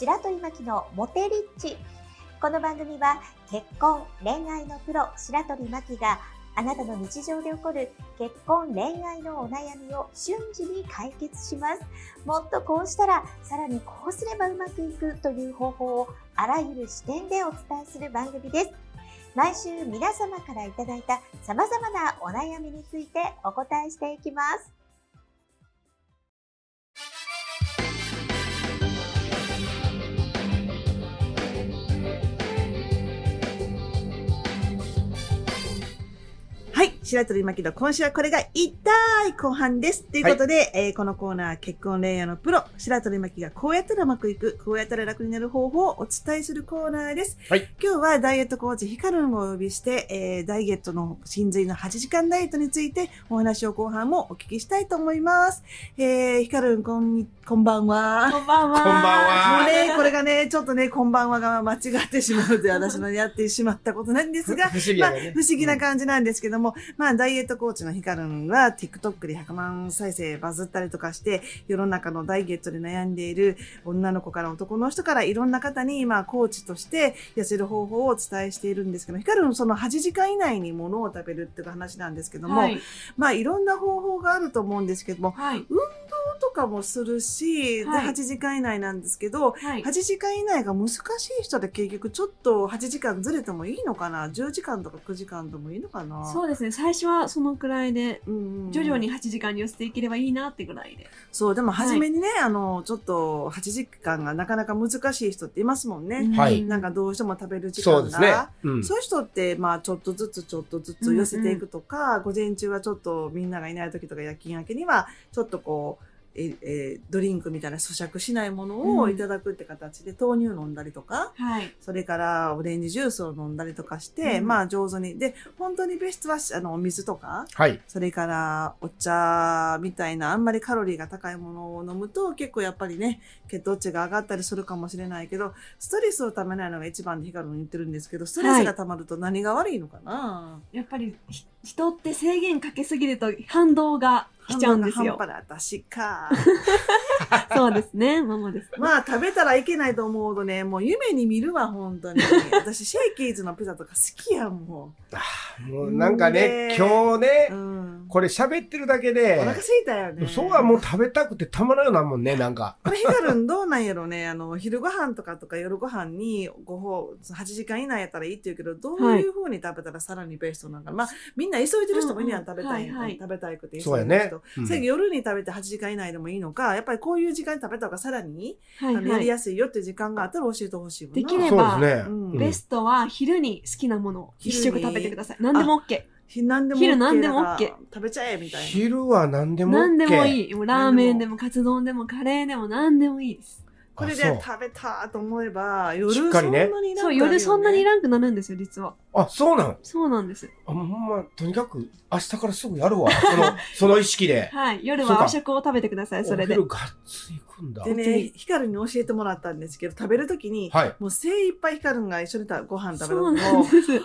白鳥巻きのモテリッチ。この番組は結婚恋愛のプロ白鳥巻きがあなたの日常で起こる結婚恋愛のお悩みを瞬時に解決します。もっとこうしたらさらにこうすればうまくいくという方法をあらゆる視点でお伝えする番組です。毎週皆様からいただいた様々なお悩みについてお答えしていきます。はい。白鳥巻の今週はこれが痛い後半です。ということで、えーこのコーナー、結婚恋愛のプロ、白鳥巻がこうやったらうまくいく、こうやったら楽になる方法をお伝えするコーナーです。はい今日はダイエットコーチヒカルンをお呼びして、えーダイエットの真髄の8時間ダイエットについてお話を後半もお聞きしたいと思います。えー、ヒカルン、こんに、こんばんは。こんばんはこんばんはもうね、これがね、ちょっとね、こんばんはが間違ってしまうので、私のやってしまったことなんですが、不思議。不思議な感じなんですけども、まあ、ダイエットコーチのヒカルンは、TikTok で100万再生バズったりとかして、世の中のダイエットで悩んでいる女の子から男の人からいろんな方に、まあ、コーチとして痩せる方法をお伝えしているんですけど、ヒカルンその8時間以内に物を食べるっていう話なんですけども、はい。まあ、いろんな方法があると思うんですけども、はい。とかもするし、はいで8時間以内なんですけど、はい8。時間以内が難しい人で結局ちょっと8時間ずれてもいいのかな ?10 時間とか9時間でもいいのかな？そうですね。最初はそのくらいで、うんうん徐々に8時間に寄せていければいいなってぐらいで。そう、でも初めにね、あの、ちょっと8時間がなかなか難しい人っていますもんね。はいなんかどうしても食べる時間が。そうですね。うん。そういう人って、まあ、ちょっとずつちょっとずつ寄せていくとか、午前中はちょっとみんながいない時とか夜勤明けには、ちょっとこう、ええードリンクみたいな咀嚼しないものをいただくって形で豆乳飲んだりとか、はい。それからオレンジジュースを飲んだりとかして、うんまあ上手に。で、本当にベストはあのお水とか、はい。それからお茶みたいなあんまりカロリーが高いものを飲むと結構やっぱりね、血糖値が上がったりするかもしれないけど、ストレスをためないのが一番でヒカルに言ってるんですけど、ストレスが溜まると何が悪いのかな、やっぱりひ人って制限かけすぎると反動が来ちゃうんですよ。半端な私か。そうですね。ママです。まあ食べたらいけないと思うとね、もう夢に見るわ、本当に。私シェイキーズのピザとか好きやん、ももうなんかねね、今日ねう。う、ん。これ喋ってるだけおで腹、空いたよね。そうはもう食べたくてたまらんようなもんね、なんか。これヒカルンどうなんやろね。あの、昼ご飯とかとか夜ご飯にご飯、8時間以内やったらいいって言うけど、どういう風に食べたらさらにベストなんかな。まあ、みんな急いでる人もいるやん、うん食べたい、はいはい食べたいくて急そうやねいでる人。。うんそれ夜に食べて8時間以内でもいいのか、やっぱりこういう時間に食べた方がさらに、はいはい。あのやりやすいよっていう時間があったら教えてほしいもんな。できればね。うんうんベストは昼に好きなものを一食食べてください。何でも OK。ひ何でも OK 昼何でも OK 食べちゃえみたいな。昼は何でも OK。何でもいい。い。もうラーメンでもカツ丼でもカレーでも何でもいいです。これで食べたと思えば、夜そんなにいらんそう、夜そんなにいららんくなるんですよ、実は。あ、そうなん？そうなんです。あ、ほんま、とにかく明日からすぐやるわ。その、その意識で。はい。夜は和食を食べてください、それでお。昼がっつり行くんだ。でね、ヒカルに教えてもらったんですけど、食べるときに、はい。もう精一杯ヒカルが一緒にたご飯食べるのそうなんも、これです。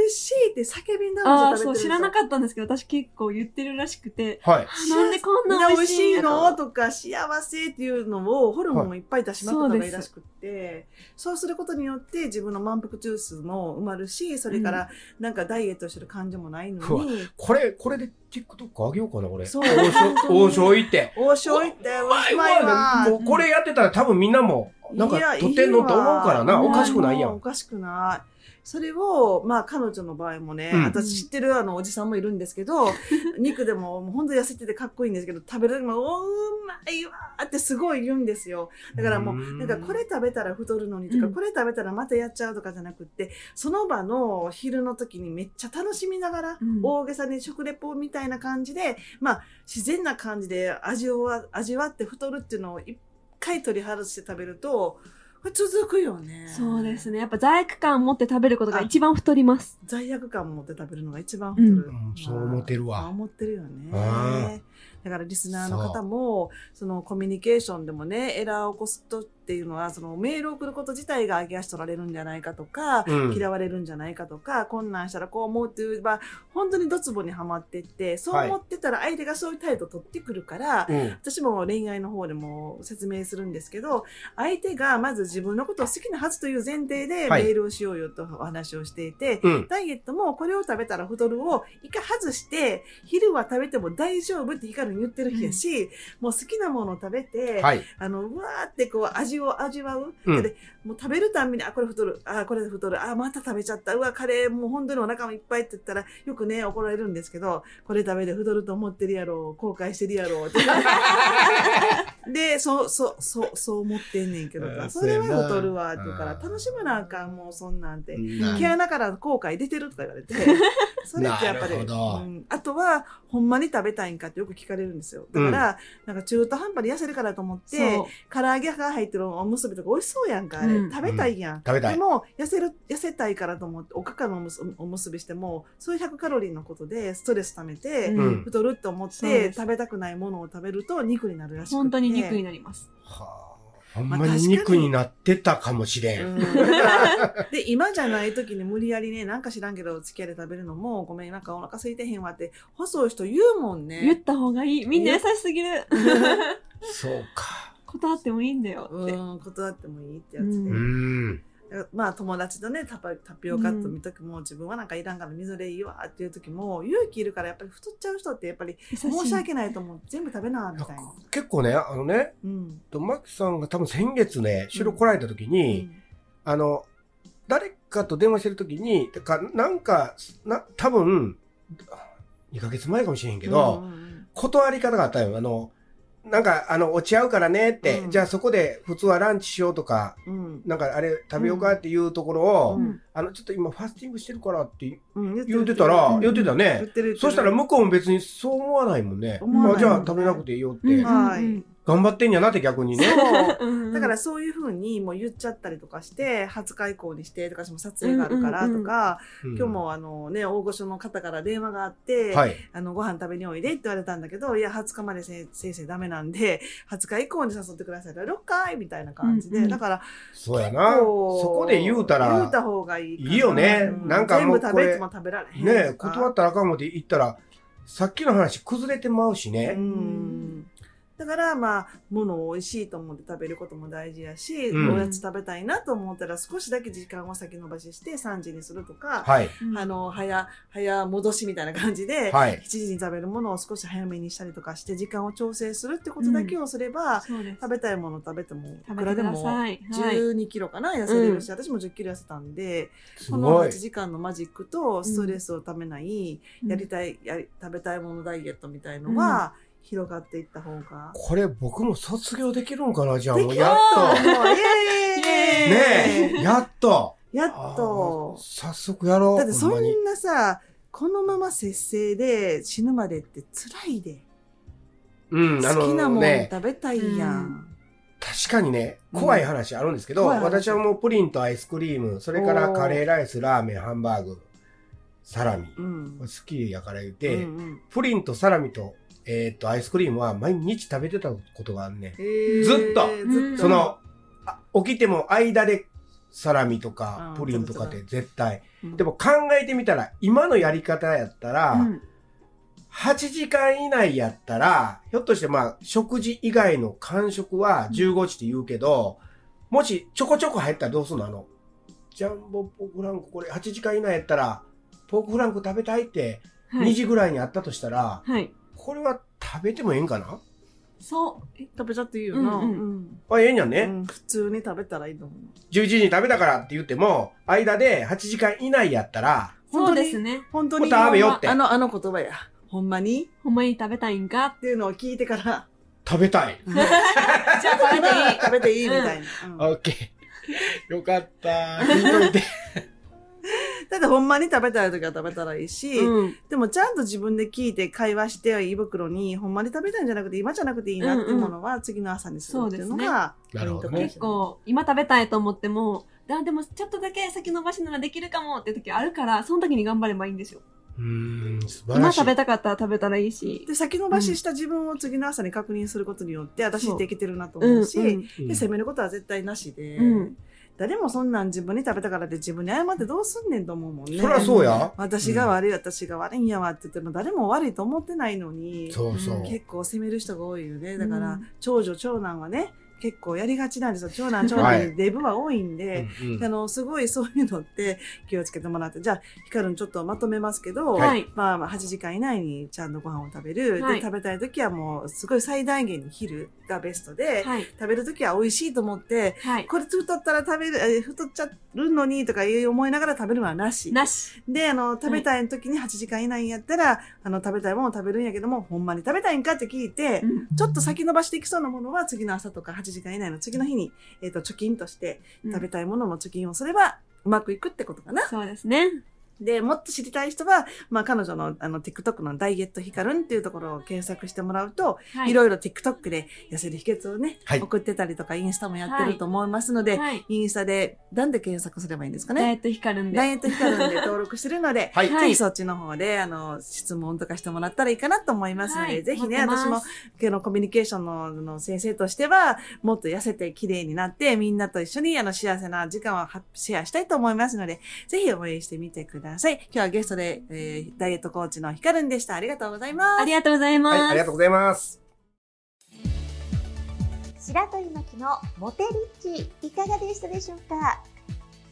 美味しいって叫びながああ、そう、ら食べてるんですよ知らなかったんですけど、私結構言ってるらしくて、はい。あなんでこんな美味しいの？のとか幸せっていうのをホルモンをいっぱい出しまくった方がいいらしくって、そうすることによって自分の満腹ジュースも埋まるし、それからなんかダイエットしてる感じもないのうわに、これ、これで TikTok 上げようかな、俺。そう王将、行って。王将行って、うおしまいわ。もうこれやってたら多分みんなも、なんかいや撮ってんのと思うからな。おかしくないやん。おかしくない。それを、まあ彼女の場合もね、うん。私知ってるあのおじさんもいるんですけど、肉でももう本当痩せててかっこいいんですけど、食べる時も、おうまいわーってすごい言うんですよ。だからもう、うん。なんかこれ食べたら太るのにとか、うん。これ食べたらまたやっちゃうとかじゃなくって、その場の昼の時にめっちゃ楽しみながら、うん。大げさに食レポみたいな感じで、まあ自然な感じで味を味わって太るっていうのを一回取り外して食べると、続くよね。そうですね。やっぱ罪悪感を持って食べることが一番太ります。罪悪感を持って食べるのが一番太る。うんそう思ってるわあ思ってるよねあ。だからリスナーの方も、そのコミュニケーションでもね、エラーを起こすとっていうのは、そのメールを送ること自体が上げ足取られるんじゃないかとか、うん嫌われるんじゃないかとか、困難したらこう思うっていう、まあ、本当にドツボにはまってって、そう思ってたら相手がそういう態度を取ってくるから、うん。私も恋愛の方でも説明するんですけど、相手がまず自分のことを好きなはずという前提でメはいールをしようよとお話をしていて、うん。ダイエットもこれを食べたら太るを一回外して、昼は食べても大丈夫ってヒカルに言ってる日やし、もう好きなものを食べて、はい。あの、うわーってこう味を味わう？うんでもう食べるたんびに、あ、これ太る。あ、これ太る。あ、また食べちゃった。うわ、カレーもう本当にお腹もいっぱいって言ったら、よくね、怒られるんですけど、これ食べて太ると思ってるやろ。後悔してるやろ。って で、そう、そう、そう、そう思ってんねんけどあそれは太るわ。って言うから、うん楽しむなあかん、もうそんなんて。うん毛穴から後悔出てるとか言われて、それってやっぱり、うんあとは、ほんまに食べたいんかってよく聞かれるんですよ。だから、なんか中途半端に痩せるからと思って。唐揚げが入ってるおむすびとか美味しそうやんか、あれ。うん食べたいやん。食べたい。でも、痩せる、痩せたいからと思って、おかかのおむすおむすびしても、そういう100カロリーのことでストレス溜めて、うんうん。太るって思って、食べたくないものを食べると肉になるらしくて。本当に肉になります。はあ。ほんまに肉になってたかもしれん。で、今じゃない時に無理やりね、なんか知らんけど、付き合いで食べるのも、ごめん、なんかお腹空いてへんわって、細い人言うもんね。言った方がいい。みんな優しすぎる。そうか。断ってもいいんだよって。うん、断ってもいいってやつで。ううん。まあ友達とねタピオカット見ときも、自分はなんかいらんから水でいいわっていう時も勇気いるからやっぱり太っちゃう人ってやっぱり申し訳ないと思う全部食べなみたいな。結構ね、あのね、うん。とマキさんが多分先月ね、収録来られた時に、あの、誰かと電話してる時に、てか、なんか、な、多分、2ヶ月前かもしれへんけど、うんうんうん断り方があったよ。あの、なんか、あの、落ち合うからねって、うん。じゃあそこで普通はランチしようとか、うん。なんかあれ食べようかっていうところを、うん。あの、ちょっと今ファスティングしてるからってうん言ってたら、うん。言ってたね。そしたら向こうも別にそう思わないもんね。あじゃあ食べなくていいよって、うん。はい頑張ってんやなって逆にね。そううんだからそういうふうにもう言っちゃったりとかして20日以降にしてとか私も撮影があるからとか、うん今日もあのね大御所の方から電話があって、はい。あの、ご飯食べにおいでって言われたんだけど、いや、20日までせ先生ダメなんで、20日以降に誘ってください。6回みたいな感じで。うんうんだから、そうやな。そこで言うたら、言うた方がいい。いいよねうなんかもう全部食べても食べられへん。ね断ったらあかんもって言ったら、さっきの話崩れてまうしうね。ん。だから、まあ、ものを美味しいと思って食べることも大事やし、うんおやつ食べたいなと思ったら少しだけ時間を先延ばしして3時にするとか、はい。うんあの、早、早戻しみたいな感じで、はい。7時に食べるものを少し早めにしたりとかして時間を調整するってことだけをすれば、そうです。食べたいもの食べてもい食べてくらでもさい。はい。12キロかな痩せれるし、私も10キロ痩せたんで、すこの8ごい。時間のマジックとストレスをためない、やりたいやり食べたいものダイエットみたいのは、広がっていった方が。これ僕も卒業できるんかな？じゃあもうやっと。ねえ、やっと。やっあとー。早速やろう。だってそほんなさ、このまま節制で死ぬまでって辛いで。うん、あ好きなもん食べたいやん。確かにね、怖い話あるんですけど、私はもうプリンとアイスクリーム、それからカレーライス、ラーメン、ハンバーグ、サラミ。うん。好きやから言って、プリンとサラミと、えーっと、アイスクリームは毎日食べてたことがあるね。ずっとその、あ起きても間でサラミとかうんプリンとかって絶対。うんでも考えてみたら、今のやり方やったら、うん8時間以内やったら、ひょっとしてまあ、食事以外の間食は15時って言うけど、もしちょこちょこ入ったらどうすんの？あの、ジャンボポークフランクこれ8時間以内やったら、ポークフランク食べたいって2はい。時ぐらいにあったとしたら、はい。これは食べてもええんかな？そう。え食べちゃっていいよな。うんうんうんあ、ええんやね。うん普通に食べたらいいと思う。11時に食べたからって言っても、間で8時間以内やったら、そうですね。本当に。食べよってあの、あの言葉や。ほんまに？ほんまに食べたいんかっていうのを聞いてから、食べたい。じゃあ食べていい。食べていいみたいな。うんオッケー。よかった。聞いといて。だってほんまに食べたい時は食べたらいいし、うん。でもちゃんと自分で聞いて会話して胃袋にほんまに食べたいんじゃなくて今じゃなくていいなっていうものは次の朝にするっていうのがポイントかもしれない結構、今食べたいと思っても、あ、でもちょっとだけ先延ばしならできるかもって時あるから、その時に頑張ればいいんですよ。うーん、素晴らしい。今食べたかったら食べたらいいし。で、先延ばしした自分を次の朝に確認することによって、私できてるなとうん思うし、うん。で、責めることは絶対なしで、うん誰もそんなん自分に食べたからって自分に謝ってどうすんねんと思うもんね。そりゃそうや。私が悪い、私が悪いんやわって言っても誰も悪いと思ってないのに、そうそう。結構責める人が多いよね。だから、うん長女、長男はね、結構やりがちなんですよ。長男、長はい男でデブは多いんで、うんうんあの、すごいそういうのって気をつけてもらって、じゃあ、ヒカルンちょっとまとめますけど、はい。まあ、まあ8時間以内にちゃんとご飯を食べる。はいで、食べたい時はもう、すごい最大限に昼がベストで、はい。食べる時は美味しいと思って、はい。これ太ったら食べる、え太っちゃうのにとかいう思いながら食べるのはなし。なし。で、あの、食べたい時に8時間以内やったら、あの、食べたいものを食べるんやけども、ほんまに食べたいんかって聞いて、うんちょっと先延ばしていきそうなものは次の朝とか8時間以内の次の日に、えっ、と、貯金として食べたいものの貯金をすれば、うまくいくってことかな。そうですね。で、もっと知りたい人は、まあ、彼女の、あの、TikTok のダイエットヒカルンっていうところを検索してもらうと、、はいろいろ TikTok で痩せる秘訣をね、はい送ってたりとか、インスタもやってると思いますので、はい。インスタで、なんで検索すればいいんですかね？ダイエット光るんで。ダイエットヒカルンで登録してるので、はい。はいぜひそっちの方で、あの、質問とかしてもらったらいいかなと思いますので、はいぜひね、私も、今日のコミュニケーションのの先生としては、もっと痩せて綺麗になって、みんなと一緒にあの幸せな時間をはシェアしたいと思いますので、ぜひ応援してみてください。今日はゲストで、えーダイエットコーチのヒカルンでした。ありがとうございます。ありがとうございます。はい、ありがとうございます。白鳥巻きのモテリッチいかがでしたでしょうか？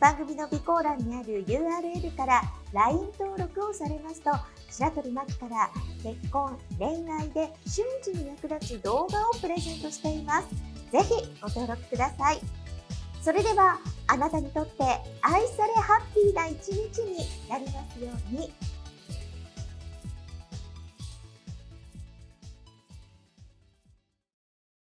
番組の備考欄にある URL から LINE 登録をされますと白鳥巻きから結婚恋愛で瞬時に役立つ動画をプレゼントしていますぜひご登録くださいそれではあなたにとって愛されハッピーな一日になりますように。